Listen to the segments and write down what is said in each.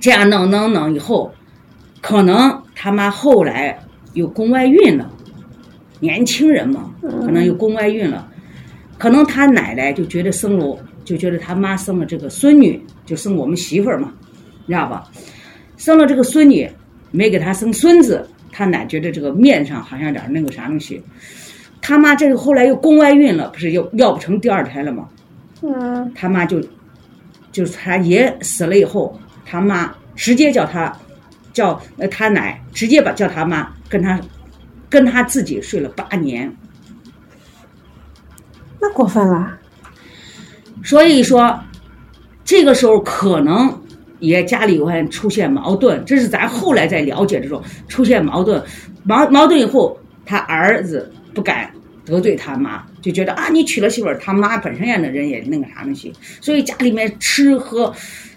这样弄弄弄以后，可能他妈后来有宫外孕了，年轻人嘛，可能有宫外孕了，可能他奶奶就觉得生了，就觉得他妈生了这个孙女，就生我们媳妇儿嘛，你知道吧？生了这个孙女，没给他生孙子，他奶觉得这个面上好像有点那个啥东西。他妈这个后来又宫外孕了，不是又要不成第二胎了吗？嗯，他妈就就是他爷死了以后，他妈直接叫他叫呃他奶直接把叫他妈跟他跟他自己睡了八年，那过分了。所以说这个时候可能也家里边出现矛盾，这是咱后来在了解之中出现矛盾，矛矛盾以后，他儿子不敢得罪他妈，就觉得啊，你娶了媳妇儿，他妈本身呀那人也那个啥东西，所以家里面吃喝。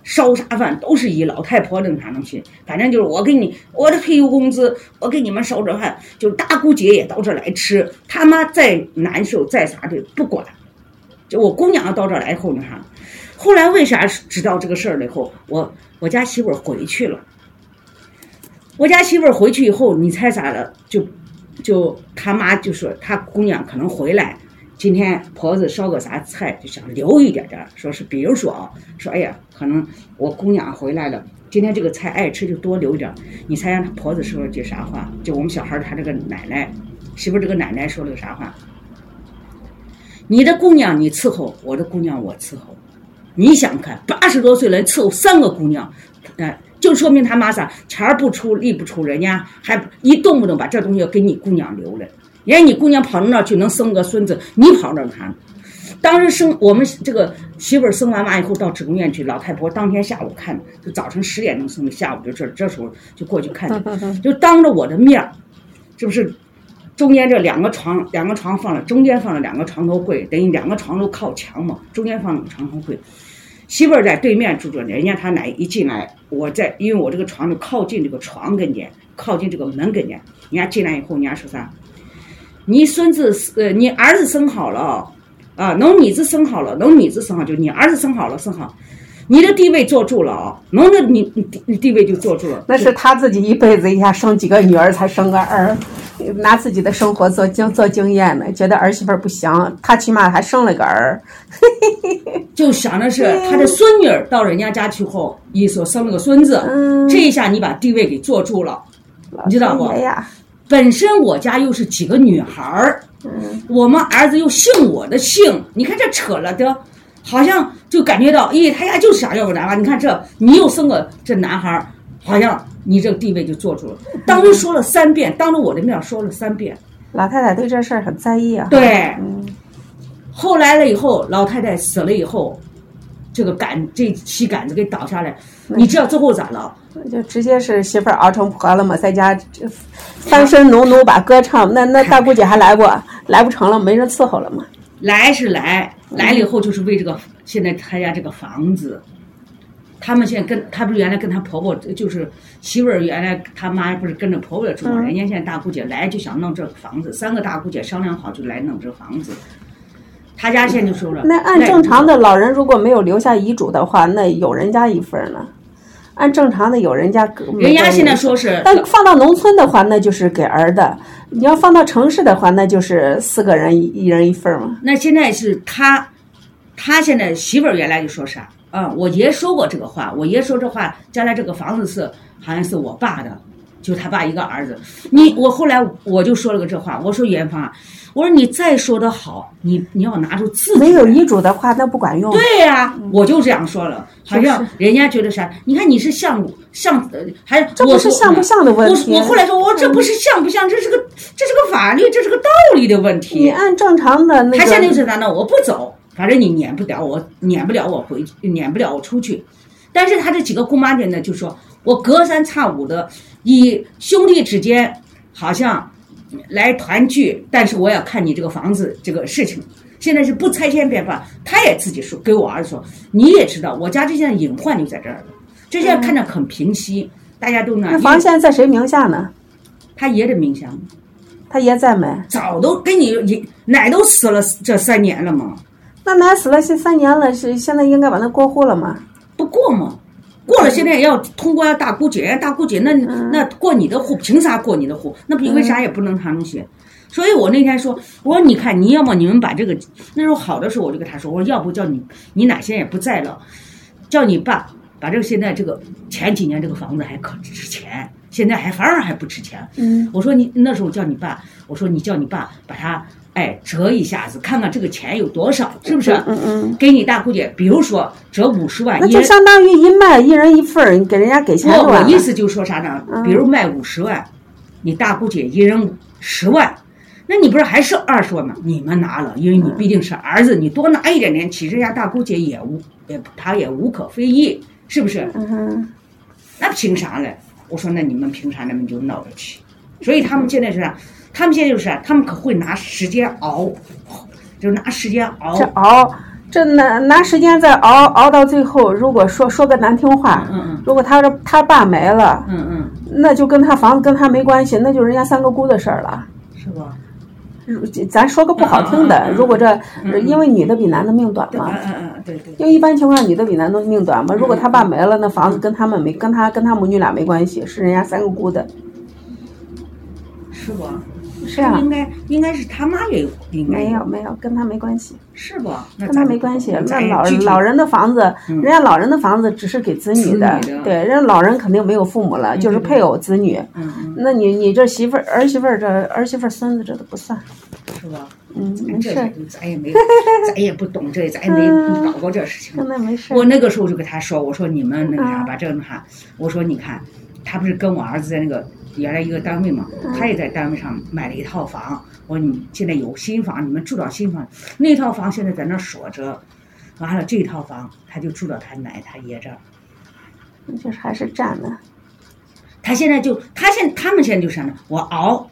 烧啥饭都是以老太婆那个啥东西，反正就是我给你我的退休工资，我给你们烧着饭，就是大姑姐也到这来吃，他妈再难受再啥的不管，就我姑娘到这来以后那啥，后来为啥知道这个事儿了以后，我我家媳妇儿回去了，我家媳妇儿回去以后，你猜咋了？就就他妈就说他姑娘可能回来，今天婆子烧个啥菜，就想留一点点，说是比如说啊，说哎呀，可能我姑娘回来了，今天这个菜爱吃就多留点。你猜让他婆子说了句啥话？就我们小孩他这个奶奶媳妇这个奶奶说了个啥话？你的姑娘你伺候，我的姑娘我伺候。你想看八十多岁了伺候三个姑娘，哎、就说明他妈啥钱儿不出力不出，人家还一动不动把这东西给你姑娘留了。人家你姑娘跑到那儿去能生个孙子，你跑那儿干啥？当时生我们这个媳妇儿生完娃以后到职工院去，老太婆当天下午看，就早晨十点钟生的，下午就这这时候就过去看去，就当着我的面儿，这不是？中间这两个床，两个床放了，中间放了两个床头柜，等于两个床都靠墙嘛，中间放了个床头柜。媳妇儿在对面住着呢，人家他奶一进来，我在，因为我这个床就靠近这个床跟前，靠近这个门跟前。人家进来以后，人家说啥？你孙子呃，你儿子生好了啊，侬儿子生好了，侬儿子生好，就你儿子生好了，生好，你的地位坐住了啊，侬的你你地地位就坐住了。那是他自己一辈子一下生几个女儿才生个儿，拿自己的生活做经做经验呢，觉得儿媳妇儿不行，她起码还生了个儿。就想着是她的孙女儿到人家家去后，一说生了个孙子，嗯这一下你把地位给坐住了。你知道不本身我家又是几个女孩儿，嗯我们儿子又姓我的姓，你看这扯了的，好像就感觉到，咦，他家就想要个男娃。你看这，你又生个这男孩儿，好像你这个地位就坐住了。当时说了三遍，当着我的面说了三遍。老太太对这事儿很在意啊。对，嗯，后来了以后，老太太死了以后，这个杆这旗杆子给倒下来，你知道最后咋了？就直接是媳妇儿熬成婆了嘛，在家这翻身农奴把歌唱，那那大姑姐还来不来不成了，没人伺候了嘛。来是来，来了以后就是为这个现在他家这个房子，他们现在跟他不是原来跟他婆婆就是媳妇儿原来他妈不是跟着婆婆住嘛？人家现在大姑姐来就想弄这个房子，三个大姑姐商量好就来弄这个房子。他家现在就说了，那按正常的老人如果没有留下遗嘱的话，那有人家一份儿呢。按正常的有人家，人家现在说是但放到农村的话，那就是给儿的；你要放到城市的话，那就是四个人一一人一份儿嘛。那现在是他，他现在媳妇儿原来就说啥？啊、我爷说过这个话，我爷说这话，将来这个房子是好像是我爸的，就他爸一个儿子。你我后来我就说了个这话，我说元芳啊，我说你再说的好，你你要拿出自己没有遗嘱的话，那不管用。对呀、我就这样说了，好像人家觉得啥？你看你是像像，呃还这不是像不像的问题。我我后来说，我这不是像不像，这是个这是个法律，这是个道理的问题。你按正常的那他现在就，是啥呢？我不走，反正你撵不了我，撵不了我回去，撵不了我出去。但是他这几个姑妈姐呢，就说我隔三差五的以兄弟之间好像来团聚，但是我要看你这个房子这个事情。现在是不拆迁变化，他也自己说，给我儿子说，你也知道，我家这件隐患就在这儿了，这现在看着很平息，大家都呢，那房现在在谁名下呢？他爷的名下他爷在没？早都跟你爷奶都死了这三年了嘛。那奶死了，现三年了，是现在应该把那过户了吗？不过嘛，过了现在要通过大姑姐，大姑姐那那过你的户，凭啥过你的户？那不为啥也不能他东西？所以我那天说，我说你看，你要么你们把这个那时候好的时候，我就跟他说，我说要不叫你你奶现在也不在了，叫你爸把这个现在这个前几年这个房子还可值钱，现在还反而还不值钱。嗯我说你那时候叫你爸，我说你叫你爸把它哎折一下子，看看这个钱有多少，是不是？嗯嗯，给你大姑姐，比如说折五十万，那就相当于一卖一人一份儿，你给人家给钱不，我。意思就是说啥呢？比如卖五十万，你大姑姐一人十万，那你不是还剩二十万吗？你们拿了，因为你毕竟是儿子，你多拿一点点，其实人家大姑姐也无也她也无可非议，是不是？嗯哼，那凭啥嘞？我说那你们凭啥那么就闹着去？所以他们现在是啥？他们现在就是啥？他们可会拿时间熬，就是拿时间熬这。熬，这拿拿时间再熬熬到最后，如果说说个难听话，嗯嗯如果他这他爸没了，嗯嗯，那就跟他房子跟他没关系，那就人家三个姑的事儿了。是吧？如咱说个不好听的，如果这嗯因为女的比男的命短对，嗯嘛，嗯嗯，对对。因为一般情况下女的比男的命短嘛。如果他爸没了，那房子跟他们没跟他跟他母女俩没关系，是人家三个姑的。是不？是啊应，该应该是他妈也有，应该没有没有，跟他没关系，是不？跟他没关系。那老老人的房子，嗯人家老人的房子只是给子女的对，人家老人肯定没有父母了，就是配偶、子女。嗯嗯，那你你这媳妇儿、儿媳妇儿这儿媳妇儿、孙子这都不算。是吧？嗯，没这事儿，咱也没，咱也不懂这，咱也没搞过这事情。没事。我那个时候就跟他说，我说你们那个啥，啊把这个哈，我说你看，他不是跟我儿子在那个原来一个单位嘛，他也在单位上买了一套房。我说你现在有新房，你们住到新房，那套房现在在那儿锁着，完了这套房他就住到他奶他爷这儿。就是还是占的。他现在就，他现他们现在就啥呢？我熬，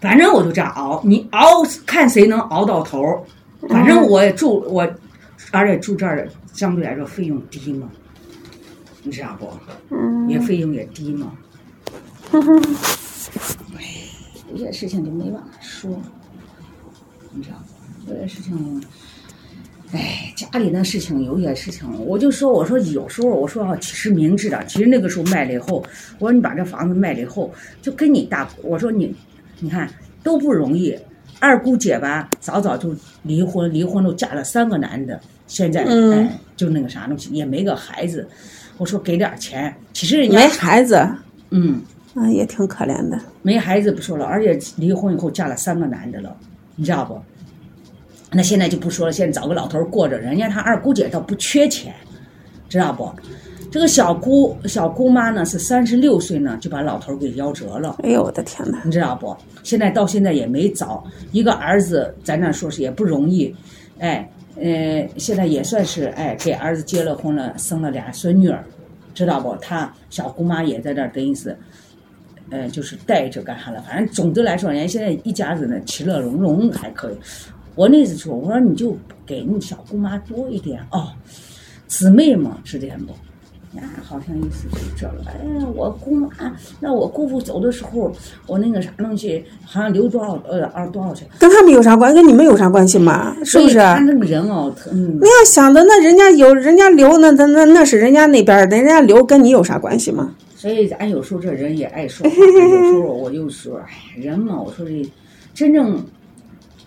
反正我就这样熬，你熬看谁能熬到头儿。反正我也住我，而且住这儿相对来说费用低嘛，你知道不？嗯，也费用也低嘛。哎，有些事情就没办法说，你知道不？有些事情，哎，家里那事情，有些事情，我就说，我说有时候我说啊，其实明智的，其实那个时候卖了以后，我说你把这房子卖了以后，就跟你大，我说你，你看都不容易。二姑姐吧，早早就离婚，离婚都嫁了三个男的，现在、嗯哎就那个啥东西，也没个孩子。我说给点钱，其实人家没孩子，嗯啊，也挺可怜的。没孩子不说了，而且离婚以后嫁了三个男的了，你知道不？那现在就不说了，现在找个老头过着，人家他二姑姐倒不缺钱，知道不？这个小姑小姑妈呢是三十六岁呢就把老头给夭折了。哎呦我的天哪！你知道不？现在到现在也没找一个儿子，咱那说是也不容易，哎，呃，现在也算是哎给儿子结了婚了，生了俩孙女儿，知道不？她小姑妈也在这儿，等于是，呃，就是带着干啥了。反正总的来说，人家现在一家子呢其乐融融，还可以。我那次说，我说你就给你小姑妈多一点哦，姊妹嘛，是这样不？呀，好像意思就是这了。哎呀，我姑妈，那我姑父走的时候，我那个啥东西，好像留多少呃啊多少钱，跟他们有啥关系？跟你们有啥关系嘛？是不是？他那个人哦，特嗯你，要想的，那人家有人家留，那那那那是人家那边儿的，人家留跟你有啥关系嘛？所以咱有时候这人也爱说话，有时候我就说，哎，人嘛，我说这真正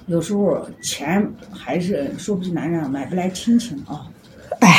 有时候钱还是说不是男人，买不来亲情啊。哎呀，